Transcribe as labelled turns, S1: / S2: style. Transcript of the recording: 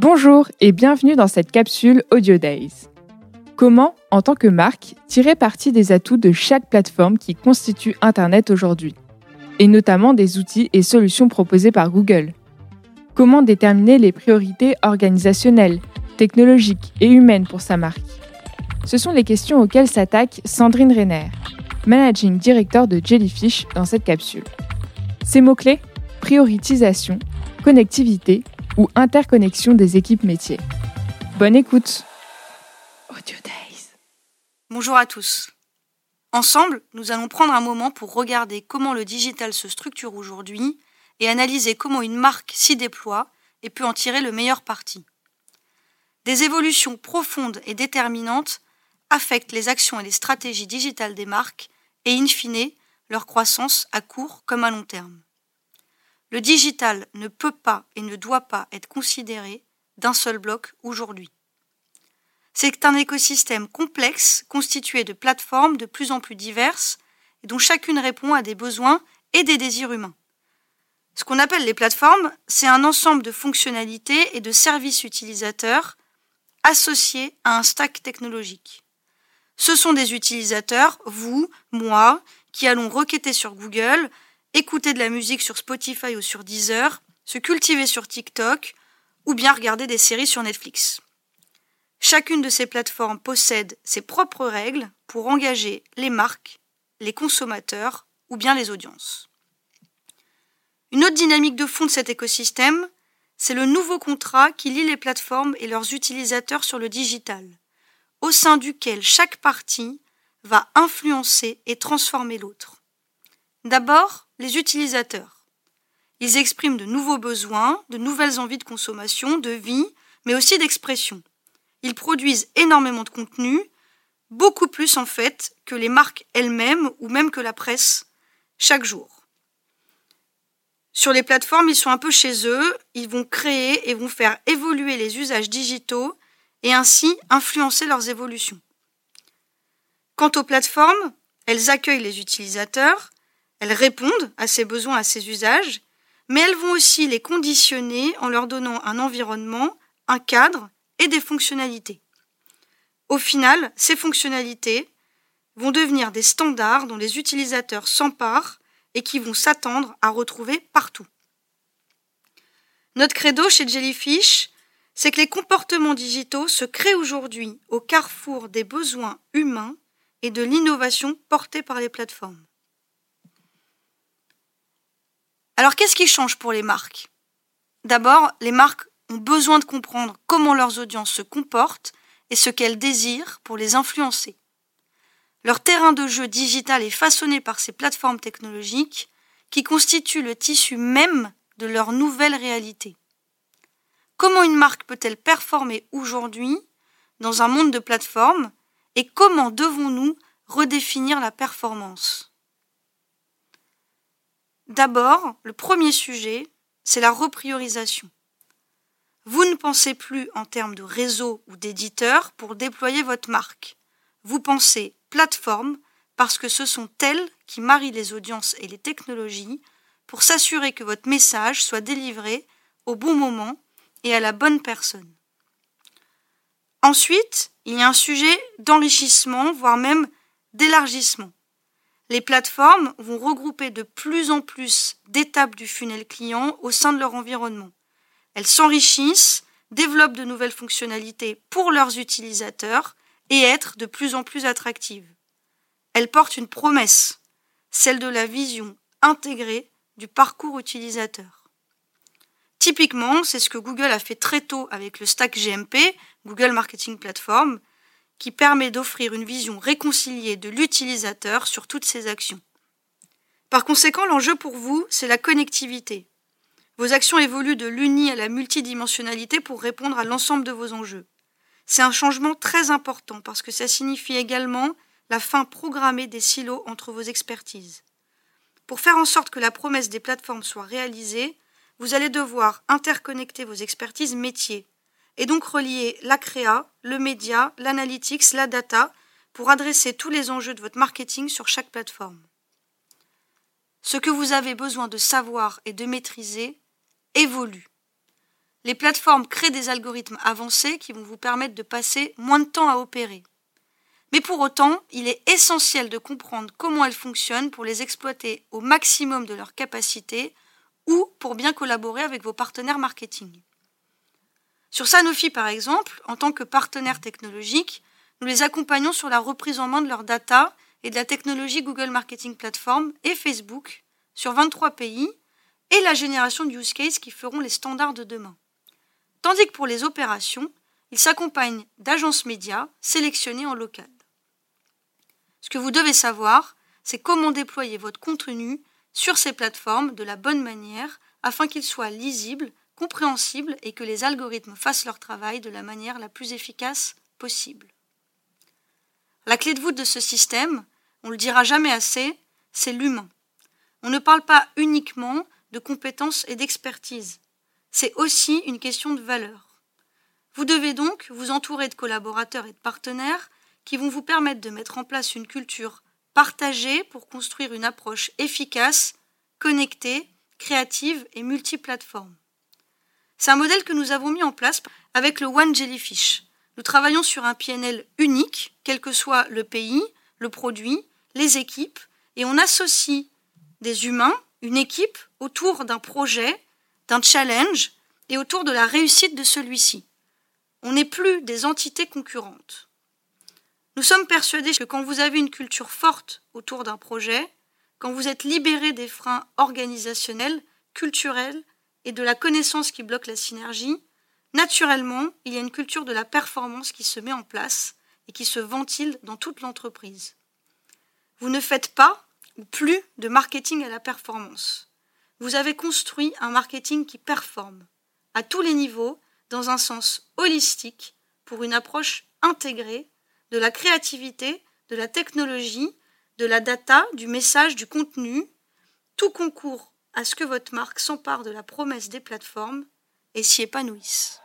S1: Bonjour et bienvenue dans cette capsule Audio Days. Comment, en tant que marque, tirer parti des atouts de chaque plateforme qui constitue Internet aujourd'hui, et notamment des outils et solutions proposés par Google Comment déterminer les priorités organisationnelles, technologiques et humaines pour sa marque? Ce sont les questions auxquelles s'attaque Sandrine Renner, Managing Director de Jellyfish dans cette capsule. Ces mots-clés Prioritisation, connectivité ou interconnexion des équipes métiers. Bonne écoute
S2: Audio Days. Bonjour à tous. Ensemble, nous allons prendre un moment pour regarder comment le digital se structure aujourd'hui et analyser comment une marque s'y déploie et peut en tirer le meilleur parti. Des évolutions profondes et déterminantes affectent les actions et les stratégies digitales des marques et, in fine, leur croissance à court comme à long terme. Le digital ne peut pas et ne doit pas être considéré d'un seul bloc aujourd'hui. C'est un écosystème complexe constitué de plateformes de plus en plus diverses et dont chacune répond à des besoins et des désirs humains. Ce qu'on appelle les plateformes, c'est un ensemble de fonctionnalités et de services utilisateurs associés à un stack technologique. Ce sont des utilisateurs, vous, moi, qui allons requêter sur Google, écouter de la musique sur Spotify ou sur Deezer, se cultiver sur TikTok ou bien regarder des séries sur Netflix. Chacune de ces plateformes possède ses propres règles pour engager les marques, les consommateurs ou bien les audiences. Une autre dynamique de fond de cet écosystème, c'est le nouveau contrat qui lie les plateformes et leurs utilisateurs sur le digital, au sein duquel chaque partie va influencer et transformer l'autre. D'abord, les utilisateurs. Ils expriment de nouveaux besoins, de nouvelles envies de consommation, de vie, mais aussi d'expression. Ils produisent énormément de contenu, beaucoup plus en fait que les marques elles-mêmes ou même que la presse, chaque jour. Sur les plateformes, ils sont un peu chez eux, ils vont créer et vont faire évoluer les usages digitaux et ainsi influencer leurs évolutions. Quant aux plateformes, elles accueillent les utilisateurs, elles répondent à ces besoins, à ces usages, mais elles vont aussi les conditionner en leur donnant un environnement, un cadre et des fonctionnalités. Au final, ces fonctionnalités vont devenir des standards dont les utilisateurs s'emparent et qui vont s'attendre à retrouver partout. Notre credo chez Jellyfish, c'est que les comportements digitaux se créent aujourd'hui au carrefour des besoins humains et de l'innovation portée par les plateformes. Alors qu'est-ce qui change pour les marques? D'abord, les marques ont besoin de comprendre comment leurs audiences se comportent et ce qu'elles désirent pour les influencer. Leur terrain de jeu digital est façonné par ces plateformes technologiques qui constituent le tissu même de leur nouvelle réalité. Comment une marque peut-elle performer aujourd'hui dans un monde de plateformes et comment devons-nous redéfinir la performance? D'abord, le premier sujet, c'est la repriorisation. Vous ne pensez plus en termes de réseau ou d'éditeur pour déployer votre marque. Vous pensez plateforme parce que ce sont elles qui marient les audiences et les technologies pour s'assurer que votre message soit délivré au bon moment et à la bonne personne. Ensuite, il y a un sujet d'enrichissement, voire même d'élargissement les plateformes vont regrouper de plus en plus d'étapes du funnel client au sein de leur environnement. Elles s'enrichissent, développent de nouvelles fonctionnalités pour leurs utilisateurs et être de plus en plus attractives. Elles portent une promesse, celle de la vision intégrée du parcours utilisateur. Typiquement, c'est ce que Google a fait très tôt avec le stack GMP, Google Marketing Platform, qui permet d'offrir une vision réconciliée de l'utilisateur sur toutes ses actions. Par conséquent, l'enjeu pour vous, c'est la connectivité. Vos actions évoluent de l'uni à la multidimensionnalité pour répondre à l'ensemble de vos enjeux. C'est un changement très important parce que ça signifie également la fin programmée des silos entre vos expertises. Pour faire en sorte que la promesse des plateformes soit réalisée, vous allez devoir interconnecter vos expertises métiers, et donc relier la créa, le média, l'analytics, la data pour adresser tous les enjeux de votre marketing sur chaque plateforme. Ce que vous avez besoin de savoir et de maîtriser évolue. les plateformes créent des algorithmes avancés qui vont vous permettre de passer moins de temps à opérer. Mais pour autant, il est essentiel de comprendre comment elles fonctionnent pour les exploiter au maximum de leur capacité ou pour bien collaborer avec vos partenaires marketing. Sur Sanofi, par exemple, en tant que partenaire technologique, nous les accompagnons sur la reprise en main de leurs data et de la technologie Google Marketing Platform et Facebook sur 23 pays et la génération de use cases qui feront les standards de demain. Tandis que pour les opérations, ils s'accompagnent d'agences médias sélectionnées en local. Ce que vous devez savoir, c'est comment déployer votre contenu sur ces plateformes de la bonne manière afin qu'il soit lisible, compréhensible et que les algorithmes fassent leur travail de la manière la plus efficace possible. La clé de voûte de ce système, on le dira jamais assez, c'est l'humain. On ne parle pas uniquement de compétences et d'expertise. C'est aussi une question de valeur. Vous devez donc vous entourer de collaborateurs et de partenaires qui vont vous permettre de mettre en place une culture partagée pour construire une approche efficace, connectée, créative et multiplateforme. C'est un modèle que nous avons mis en place avec le One Jellyfish. Nous travaillons sur un PNL unique, quel que soit le pays, le produit, les équipes, et on associe des humains, une équipe, autour d'un projet, d'un challenge, et autour de la réussite de celui-ci. On n'est plus des entités concurrentes. Nous sommes persuadés que quand vous avez une culture forte autour d'un projet, quand vous êtes libéré des freins organisationnels, culturels et de la connaissance qui bloque la synergie, naturellement, il y a une culture de la performance qui se met en place et qui se ventile dans toute l'entreprise. Vous ne faites pas ou plus de marketing à la performance. Vous avez construit un marketing qui performe à tous les niveaux dans un sens holistique pour une approche intégrée de la créativité, de la technologie, de la data, du message, du contenu, tout concourt à ce que votre marque s'empare de la promesse des plateformes et s'y épanouisse.